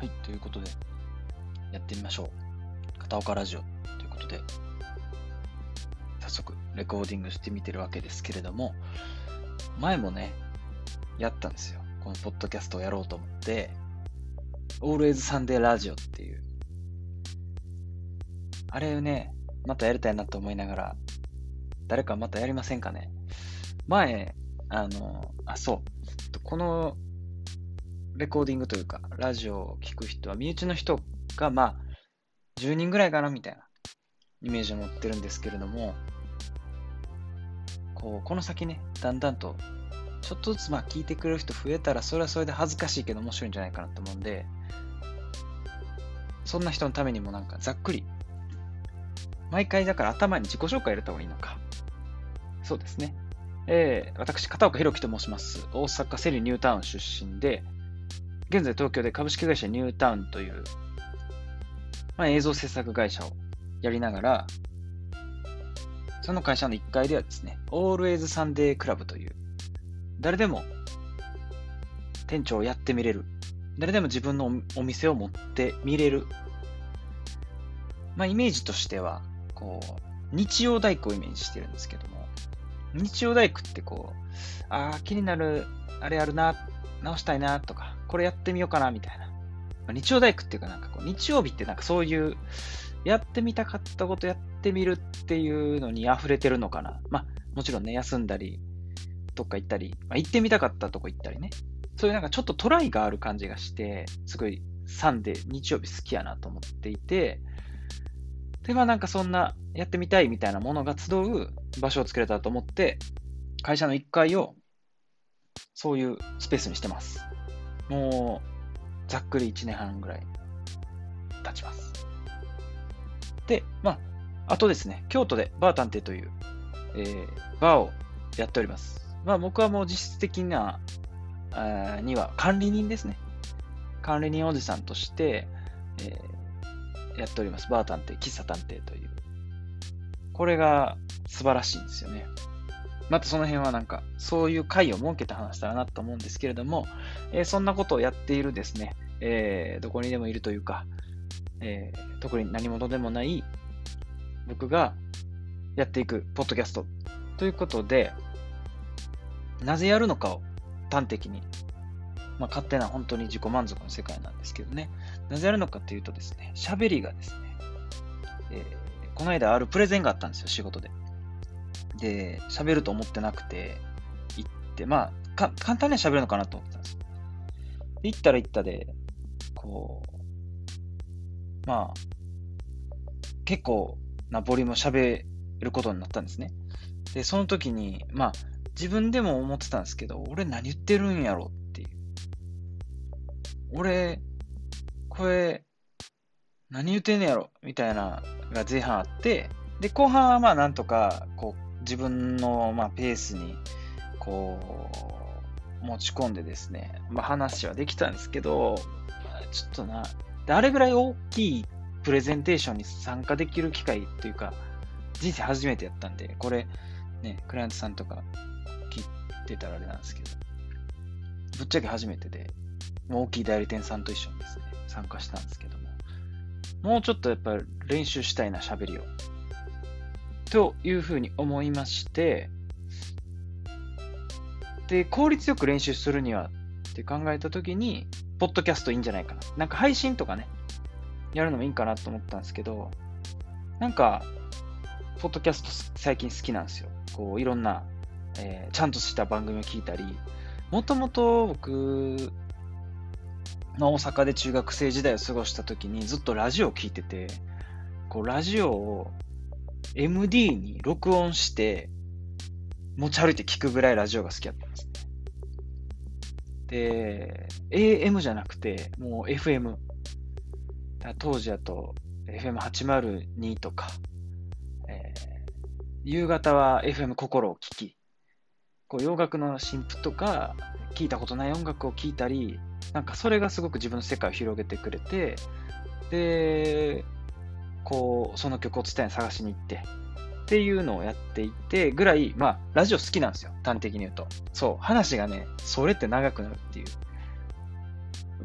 はい、ということで、やってみましょう。片岡ラジオということで、早速、レコーディングしてみてるわけですけれども、前もね、やったんですよ。このポッドキャストをやろうと思って、Always Sunday ラジオっていう、あれね、またやりたいなと思いながら、誰かまたやりませんかね前、あの、あ、そう。このレコーディングというか、ラジオを聴く人は、身内の人が、まあ、10人ぐらいかな、みたいなイメージを持ってるんですけれども、こう、この先ね、だんだんと、ちょっとずつ、まあ、聞いてくれる人増えたら、それはそれで恥ずかしいけど面白いんじゃないかなと思うんで、そんな人のためにもなんか、ざっくり、毎回だから頭に自己紹介入れた方がいいのか。そうですね。えー、私、片岡弘樹と申します。大阪セリニュータウン出身で、現在東京で株式会社ニュータウンという、まあ、映像制作会社をやりながら、その会社の1階ではですね、Always Sunday Club という、誰でも店長をやってみれる、誰でも自分のお店を持ってみれる、まあ、イメージとしては、こう、日曜大工をイメージしてるんですけども、日曜大工ってこう、ああ、気になる、あれあるな、直したいなとか、これやってみようかなみたいな。日曜大工っていうかなんかこう、日曜日ってなんかそういう、やってみたかったことやってみるっていうのに溢れてるのかな。まあ、もちろんね、休んだり、どっか行ったり、まあ、行ってみたかったとこ行ったりね。そういうなんかちょっとトライがある感じがして、すごいサンデー、日曜日好きやなと思っていて、で、まあなんかそんなやってみたいみたいなものが集う場所を作れたと思って、会社の1階をそういうスペースにしてます。もう、ざっくり1年半ぐらい経ちます。で、まあ、あとですね、京都でバー探偵という、えー、バーをやっております。まあ僕はもう実質的なあには管理人ですね。管理人おじさんとして、えー、やっております。バー探偵、喫茶探偵という。これが素晴らしいんですよね。またその辺はなんか、そういう会を設けて話したらなと思うんですけれども、えー、そんなことをやっているですね、えー、どこにでもいるというか、えー、特に何者でもない僕がやっていくポッドキャストということで、なぜやるのかを端的に、まあ、勝手な本当に自己満足の世界なんですけどね、なぜやるのかというとですね、喋りがですね、えー、この間あるプレゼンがあったんですよ、仕事で。で、喋ると思ってなくて、行って、まあ、か簡単には喋るのかなと思ってたんです。で、行ったら行ったで、こう、まあ、結構なボリュームを喋ることになったんですね。で、その時に、まあ、自分でも思ってたんですけど、俺何言ってるんやろっていう。俺、これ、何言ってんねやろみたいなが前半あって、で、後半はまあなんとか、こう、自分の、まあ、ペースにこう持ち込んでですね、まあ、話はできたんですけど、ちょっとな、あれぐらい大きいプレゼンテーションに参加できる機会というか、人生初めてやったんで、これ、ね、クライアントさんとか聞いてたらあれなんですけど、ぶっちゃけ初めてで、大きい代理店さんと一緒にですね、参加したんですけども、もうちょっとやっぱり練習したいな、喋りを。というふうに思いまして、で、効率よく練習するにはって考えたときに、ポッドキャストいいんじゃないかな。なんか配信とかね、やるのもいいかなと思ったんですけど、なんか、ポッドキャスト最近好きなんですよ。こう、いろんな、えー、ちゃんとした番組を聞いたり、もともと僕、の大阪で中学生時代を過ごした時にずっとラジオを聞いてて、こう、ラジオを MD に録音して持ち歩いて聞くぐらいラジオが好きだったんですね。で、AM じゃなくて、もう FM。当時だと FM802 とか、えー、夕方は FM 心を聞き、こう洋楽の新譜とか、聞いたことない音楽を聴いたり、なんかそれがすごく自分の世界を広げてくれて、で、こう、その曲を伝え探しに行って、っていうのをやっていてぐらい、まあ、ラジオ好きなんですよ。端的に言うと。そう。話がね、それって長くなるっていう。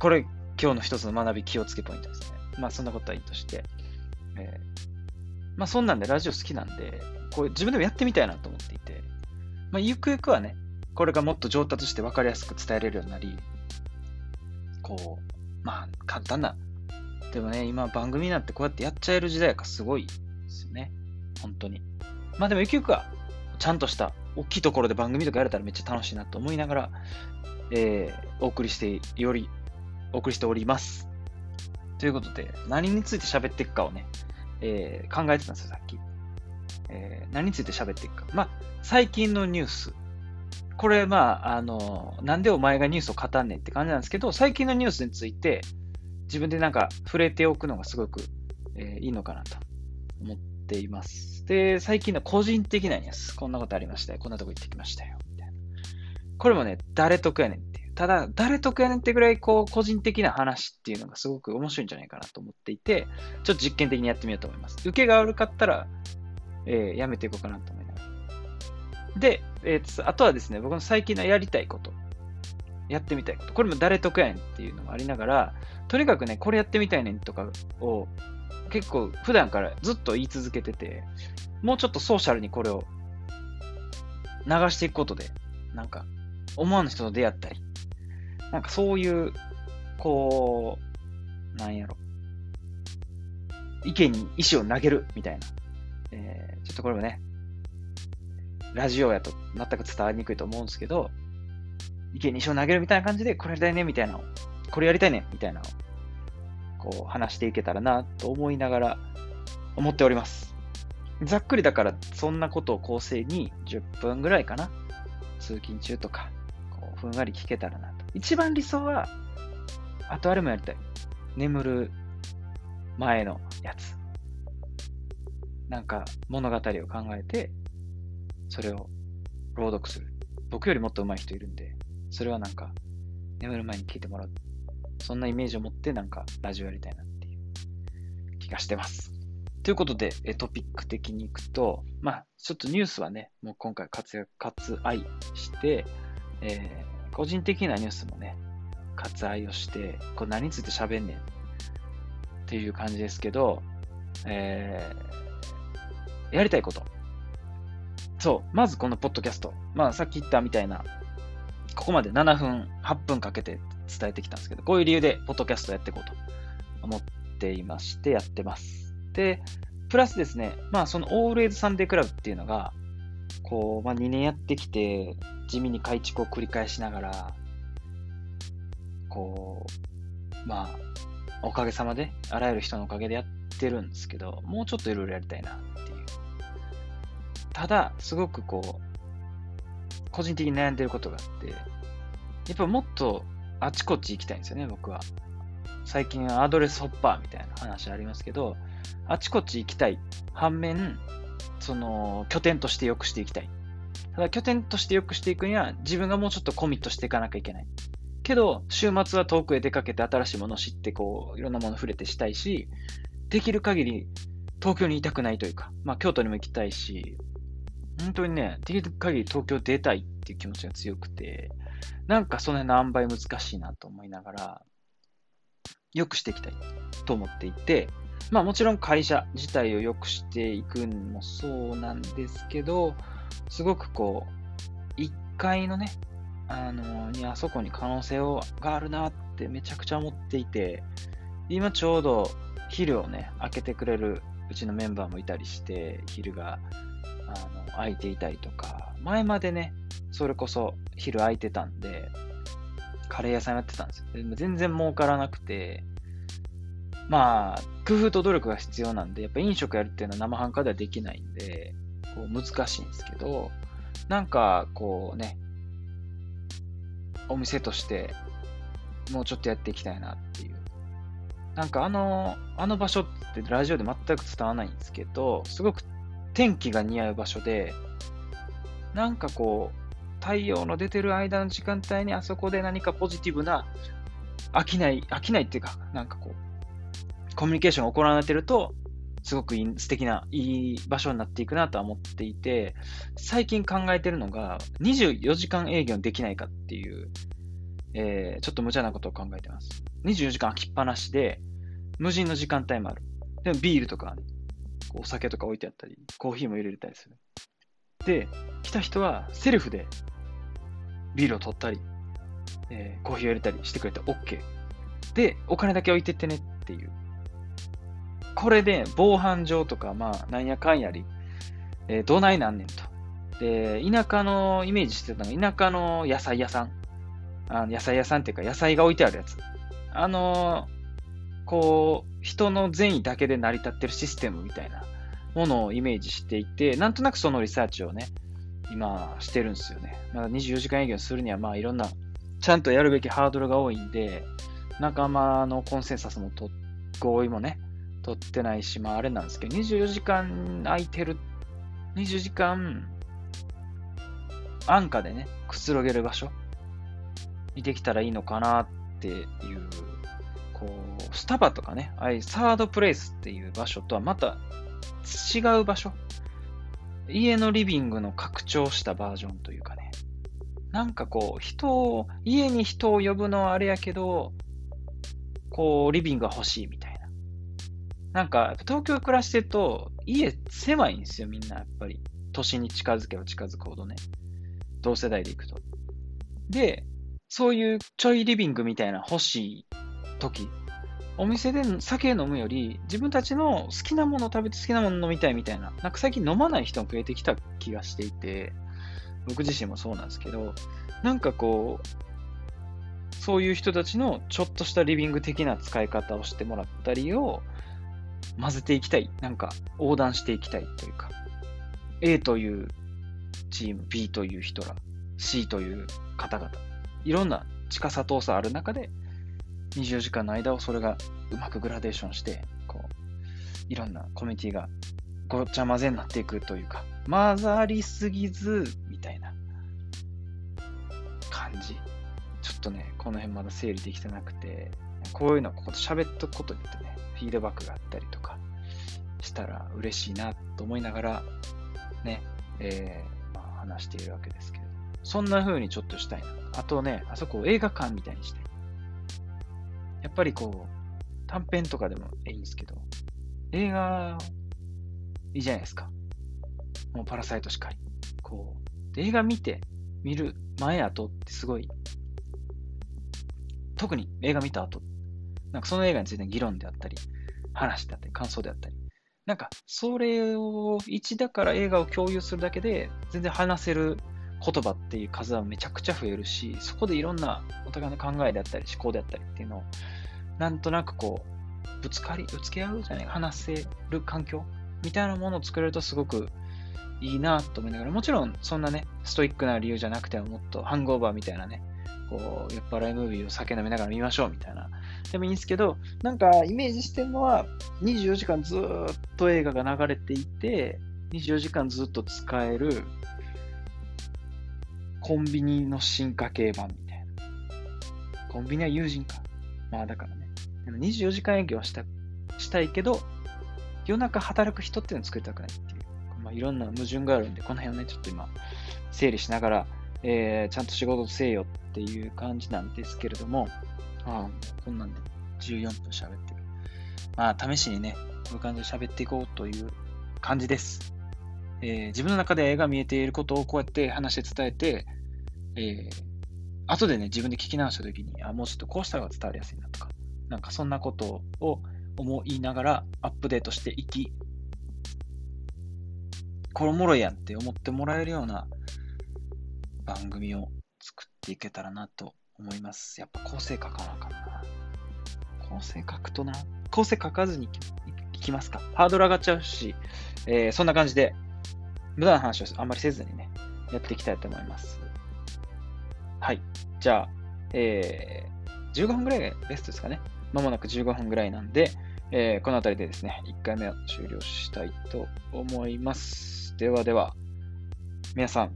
これ、今日の一つの学び気をつけポイントですね。まあそんなことはいいとして。えー、まあそんなんでラジオ好きなんで、こう自分でもやってみたいなと思っていて、まあゆくゆくはね、これがもっと上達して分かりやすく伝えれるようになり、こう、まあ簡単な。でもね、今番組なんてこうやってやっちゃえる時代やからすごいですよね。本当に。まあでもゆくゆくは、ちゃんとした大きいところで番組とかやれたらめっちゃ楽しいなと思いながら、えー、お送りしてより、お送りしております。ということで、何について喋っていくかをね、えー、考えてたんですよ、さっき。えー、何について喋っていくか。まあ、最近のニュース。これ、まあ、あの、なんでお前がニュースを語んねんって感じなんですけど、最近のニュースについて、自分でなんか触れておくのがすごく、えー、いいのかなと思っています。で、最近の個人的なニュース。こんなことありましたよ。こんなとこ行ってきましたよ。みたいな。これもね、誰得やねんっていう。ただ、誰得やねんってぐらい、こう、個人的な話っていうのがすごく面白いんじゃないかなと思っていて、ちょっと実験的にやってみようと思います。受けが悪かったら、えー、やめていこうかなと思いながら。で、えー、あとはですね、僕の最近のやりたいこと。やってみたいこと。これも誰得やねんっていうのもありながら、とにかくね、これやってみたいねんとかを結構普段からずっと言い続けてて、もうちょっとソーシャルにこれを流していくことで、なんか思わぬ人と出会ったり、なんかそういう、こう、なんやろ、意見に石を投げるみたいな。えー、ちょっとこれもね、ラジオやと全く伝わりにくいと思うんですけど、意見に石を投げるみたいな感じで、これやりたいねみたいな、これやりたいねみたいなのをこう話していけたらなと思いながら思っております。ざっくりだからそんなことを構成に10分ぐらいかな。通勤中とか、こうふんわり聞けたらなと。一番理想は、あとあれもやりたい。眠る前のやつ。なんか物語を考えて、それを朗読する。僕よりもっと上手い人いるんで、それはなんか眠る前に聞いてもらうそんなイメージを持ってなんかラジオやりたいなっていう気がしてます。ということで、トピック的にいくと、まあ、ちょっとニュースはね、もう今回活躍、割愛して、えー、個人的なニュースもね、割愛をして、これ何について喋んねんっていう感じですけど、えー、やりたいこと。そう、まずこのポッドキャスト。まあ、さっき言ったみたいな、ここまで7分、8分かけて伝えてきたんですけど、こういう理由で、ポッドキャストやっていこうと思っていまして、やってます。で、プラスですね、まあ、そのオールエイズサンデークラブっていうのが、こう、まあ、2年やってきて、地味に改築を繰り返しながら、こう、まあ、おかげさまで、あらゆる人のおかげでやってるんですけど、もうちょっといろいろやりたいなっていう。ただ、すごくこう、個人的に悩んでることがあって、やっぱもっとあちこち行きたいんですよね、僕は。最近アドレスホッパーみたいな話ありますけど、あちこち行きたい。反面、その拠点として良くしていきたい。ただ拠点として良くしていくには自分がもうちょっとコミットしていかなきゃいけない。けど、週末は遠くへ出かけて新しいものを知って、こう、いろんなもの触れてしたいし、できる限り東京にいたくないというか、まあ京都にも行きたいし、本当にね、できる限り東京出たいっていう気持ちが強くて、なんかその辺の塩梅難しいなと思いながら、良くしていきたいと思っていて、まあもちろん会社自体を良くしていくのもそうなんですけど、すごくこう、1階のね、あのにあそこに可能性をがあるなってめちゃくちゃ思っていて、今ちょうど昼をね、開けてくれるうちのメンバーもいたりして、昼があの空いていたりとか、前までね、それこそ昼空いてたんで、カレー屋さんやってたんですよ。でも全然儲からなくて、まあ、工夫と努力が必要なんで、やっぱ飲食やるっていうのは生半可ではできないんで、こう難しいんですけど、なんかこうね、お店としてもうちょっとやっていきたいなっていう。なんかあの、あの場所ってラジオで全く伝わらないんですけど、すごく天気が似合う場所で、なんかこう、太陽の出てる間の時間帯にあそこで何かポジティブな飽きない、飽きないっていうか、なんかこう、コミュニケーションが行われてると、すごくいい素敵な、いい場所になっていくなとは思っていて、最近考えてるのが、24時間営業できないかっていう、えー、ちょっと無茶なことを考えてます。24時間空きっぱなしで、無人の時間帯もある。でもビールとか、ね、お酒とか置いてあったり、コーヒーも入れたりする。で、来た人はセルフでビールを取ったり、えー、コーヒーを入れたりしてくれて OK。で、お金だけ置いてってねっていう。これで防犯上とか、まあ、なんやかんやり、えー、どないなんねんと。で、田舎のイメージしてたのが、田舎の野菜屋さん。あの野菜屋さんっていうか、野菜が置いてあるやつ。あの、こう、人の善意だけで成り立ってるシステムみたいなものをイメージしていて、なんとなくそのリサーチをね、今してるんですよね。まだ24時間営業するには、まあいろんな、ちゃんとやるべきハードルが多いんで、仲間のコンセンサスもと、合意もね、取ってないし、まああれなんですけど、24時間空いてる、20時間、安価でね、くつろげる場所にできたらいいのかなっていう、こう、スタバとかね、ああいうサードプレイスっていう場所とはまた違う場所。家のリビングの拡張したバージョンというかね。なんかこう、人を、家に人を呼ぶのはあれやけど、こう、リビングが欲しいみたいな。なんか、東京暮らしてると、家狭いんですよ、みんな、やっぱり。都心に近づけば近づくほどね。同世代で行くと。で、そういうちょいリビングみたいな欲しい時、お店で酒飲むより、自分たちの好きなものを食べて好きなもの飲みたいみたいな、なんか最近飲まない人も増えてきた気がしていて、僕自身もそうなんですけど、なんかこう、そういう人たちのちょっとしたリビング的な使い方をしてもらったりを混ぜていきたい。なんか横断していきたいというか、A というチーム、B という人ら、C という方々、いろんな近さ遠さある中で、24時間の間をそれがうまくグラデーションして、こう、いろんなコミュニティがごっちゃ混ぜになっていくというか、混ざりすぎず、みたいな感じ。ちょっとね、この辺まだ整理できてなくて、こういうのをここで喋っとくことによってね、フィードバックがあったりとかしたら嬉しいなと思いながら、ね、えー、まあ、話しているわけですけど、そんな風にちょっとしたいな。あとね、あそこを映画館みたいにして、やっぱりこう、短編とかでもいいんですけど、映画、いいじゃないですか。もうパラサイトしかり。こう、映画見て、見る前後ってすごい、特に映画見た後、なんかその映画についての議論であったり、話であったり、感想であったり、なんかそれを一だから映画を共有するだけで、全然話せる言葉っていう数はめちゃくちゃ増えるし、そこでいろんなお互いの考えであったり、思考であったりっていうのを、なんとなくこう、ぶつかり、ぶつけ合うじゃない話せる環境みたいなものを作れるとすごくいいなと思いながら、もちろんそんなね、ストイックな理由じゃなくてももっとハングオーバーみたいなね、こう、酔っ払いムービーを酒飲みながら見ましょうみたいな、でもいいんですけど、なんかイメージしてるのは、24時間ずっと映画が流れていて、24時間ずっと使えるコンビニの進化系版みたいな。コンビニは友人か。まあだからね。でも24時間営業はしたしたいけど、夜中働く人っていうのを作りたくないっていう。まあ、いろんな矛盾があるんで、この辺をね、ちょっと今、整理しながら、えー、ちゃんと仕事せよっていう感じなんですけれども、ああ、こんなんで14分喋ってる。まあ、試しにね、こういう感じで喋っていこうという感じです。えー、自分の中で絵が見えていることをこうやって話して伝えて、えー、後でね、自分で聞き直したときに、あ、もうちょっとこうした方が伝わりやすいなとか、なんかそんなことを思いながらアップデートしていき、これもろいやんって思ってもらえるような番組を作っていけたらなと思います。やっぱ構成書かなかんな。構成書くとな。構成書かずにいきますか。ハードル上がっちゃうし、えー、そんな感じで、無駄な話をあんまりせずにね、やっていきたいと思います。はい。じゃあ、えー、15分ぐらいがベストですかね。まもなく15分ぐらいなんで、えー、この辺りでですね、1回目は終了したいと思います。ではでは、皆さん、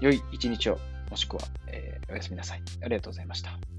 良い一日を、もしくは、えー、おやすみなさい。ありがとうございました。